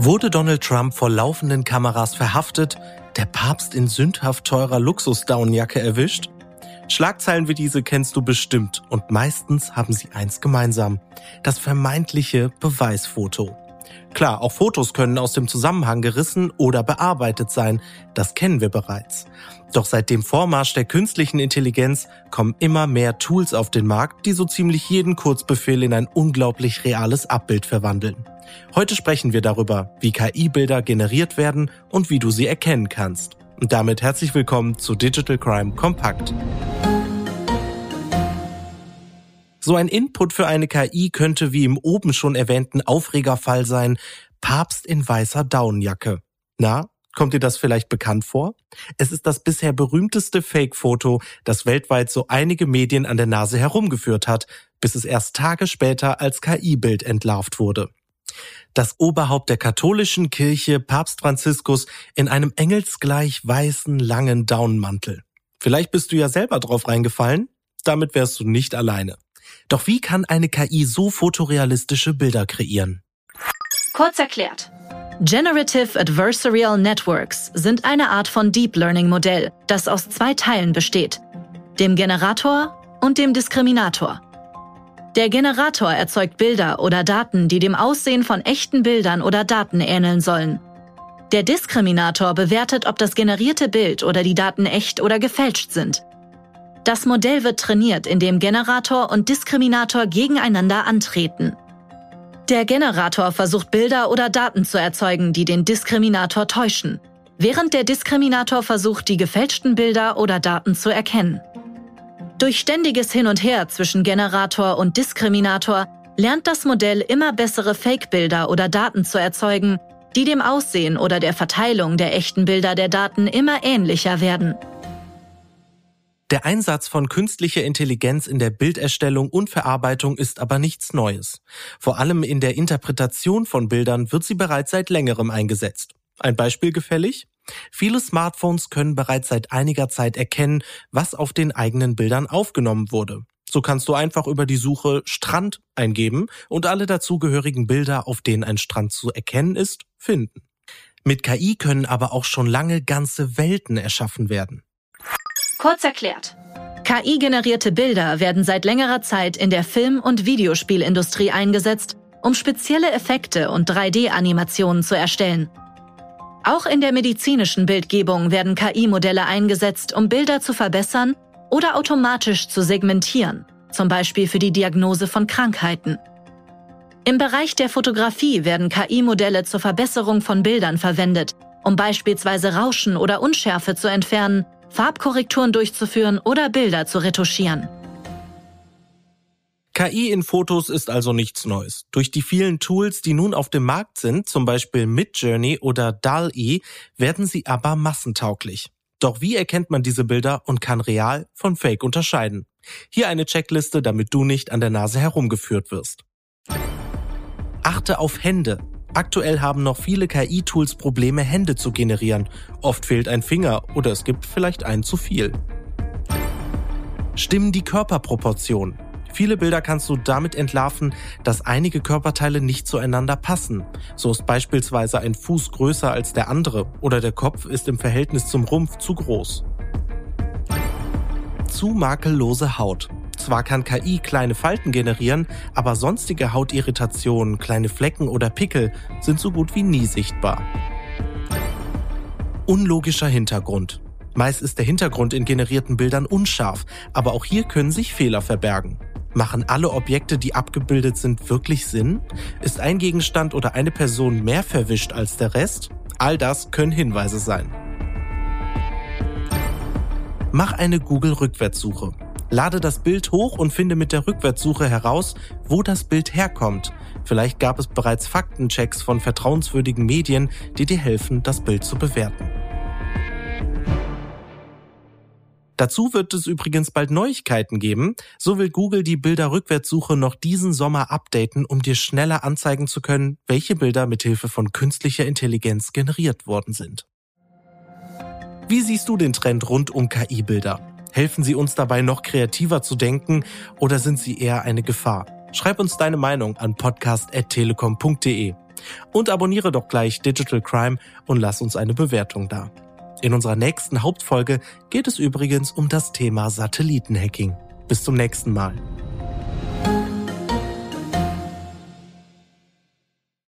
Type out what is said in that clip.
Wurde Donald Trump vor laufenden Kameras verhaftet, der Papst in sündhaft teurer Luxus-Downjacke erwischt? Schlagzeilen wie diese kennst du bestimmt und meistens haben sie eins gemeinsam. Das vermeintliche Beweisfoto. Klar, auch Fotos können aus dem Zusammenhang gerissen oder bearbeitet sein. Das kennen wir bereits. Doch seit dem Vormarsch der künstlichen Intelligenz kommen immer mehr Tools auf den Markt, die so ziemlich jeden Kurzbefehl in ein unglaublich reales Abbild verwandeln. Heute sprechen wir darüber, wie KI-Bilder generiert werden und wie du sie erkennen kannst. Und damit herzlich willkommen zu Digital Crime Kompakt. So ein Input für eine KI könnte wie im oben schon erwähnten Aufregerfall sein, Papst in weißer Daunenjacke. Na, kommt dir das vielleicht bekannt vor? Es ist das bisher berühmteste Fake-Foto, das weltweit so einige Medien an der Nase herumgeführt hat, bis es erst Tage später als KI-Bild entlarvt wurde. Das Oberhaupt der katholischen Kirche, Papst Franziskus, in einem engelsgleich weißen, langen Daunenmantel. Vielleicht bist du ja selber drauf reingefallen? Damit wärst du nicht alleine. Doch wie kann eine KI so fotorealistische Bilder kreieren? Kurz erklärt. Generative Adversarial Networks sind eine Art von Deep Learning Modell, das aus zwei Teilen besteht, dem Generator und dem Diskriminator. Der Generator erzeugt Bilder oder Daten, die dem Aussehen von echten Bildern oder Daten ähneln sollen. Der Diskriminator bewertet, ob das generierte Bild oder die Daten echt oder gefälscht sind. Das Modell wird trainiert, indem Generator und Diskriminator gegeneinander antreten. Der Generator versucht Bilder oder Daten zu erzeugen, die den Diskriminator täuschen, während der Diskriminator versucht, die gefälschten Bilder oder Daten zu erkennen. Durch ständiges Hin und Her zwischen Generator und Diskriminator lernt das Modell immer bessere Fake-Bilder oder Daten zu erzeugen, die dem Aussehen oder der Verteilung der echten Bilder der Daten immer ähnlicher werden. Der Einsatz von künstlicher Intelligenz in der Bilderstellung und Verarbeitung ist aber nichts Neues. Vor allem in der Interpretation von Bildern wird sie bereits seit längerem eingesetzt. Ein Beispiel gefällig? Viele Smartphones können bereits seit einiger Zeit erkennen, was auf den eigenen Bildern aufgenommen wurde. So kannst du einfach über die Suche Strand eingeben und alle dazugehörigen Bilder, auf denen ein Strand zu erkennen ist, finden. Mit KI können aber auch schon lange ganze Welten erschaffen werden. Kurz erklärt. KI-generierte Bilder werden seit längerer Zeit in der Film- und Videospielindustrie eingesetzt, um spezielle Effekte und 3D-Animationen zu erstellen. Auch in der medizinischen Bildgebung werden KI-Modelle eingesetzt, um Bilder zu verbessern oder automatisch zu segmentieren, zum Beispiel für die Diagnose von Krankheiten. Im Bereich der Fotografie werden KI-Modelle zur Verbesserung von Bildern verwendet, um beispielsweise Rauschen oder Unschärfe zu entfernen Farbkorrekturen durchzuführen oder Bilder zu retuschieren. KI in Fotos ist also nichts Neues. Durch die vielen Tools, die nun auf dem Markt sind, zum Beispiel Midjourney oder DAL-E, werden sie aber massentauglich. Doch wie erkennt man diese Bilder und kann real von Fake unterscheiden? Hier eine Checkliste, damit du nicht an der Nase herumgeführt wirst. Achte auf Hände. Aktuell haben noch viele KI-Tools Probleme, Hände zu generieren. Oft fehlt ein Finger oder es gibt vielleicht einen zu viel. Stimmen die Körperproportionen. Viele Bilder kannst du damit entlarven, dass einige Körperteile nicht zueinander passen. So ist beispielsweise ein Fuß größer als der andere oder der Kopf ist im Verhältnis zum Rumpf zu groß. Zu makellose Haut. Zwar kann KI kleine Falten generieren, aber sonstige Hautirritationen, kleine Flecken oder Pickel sind so gut wie nie sichtbar. Unlogischer Hintergrund. Meist ist der Hintergrund in generierten Bildern unscharf, aber auch hier können sich Fehler verbergen. Machen alle Objekte, die abgebildet sind, wirklich Sinn? Ist ein Gegenstand oder eine Person mehr verwischt als der Rest? All das können Hinweise sein. Mach eine Google-Rückwärtssuche. Lade das Bild hoch und finde mit der Rückwärtssuche heraus, wo das Bild herkommt. Vielleicht gab es bereits Faktenchecks von vertrauenswürdigen Medien, die dir helfen, das Bild zu bewerten. Dazu wird es übrigens bald Neuigkeiten geben. So will Google die Bilderrückwärtssuche noch diesen Sommer updaten, um dir schneller anzeigen zu können, welche Bilder mithilfe von künstlicher Intelligenz generiert worden sind. Wie siehst du den Trend rund um KI-Bilder? Helfen sie uns dabei, noch kreativer zu denken oder sind sie eher eine Gefahr? Schreib uns deine Meinung an podcast.telekom.de. Und abonniere doch gleich Digital Crime und lass uns eine Bewertung da. In unserer nächsten Hauptfolge geht es übrigens um das Thema Satellitenhacking. Bis zum nächsten Mal.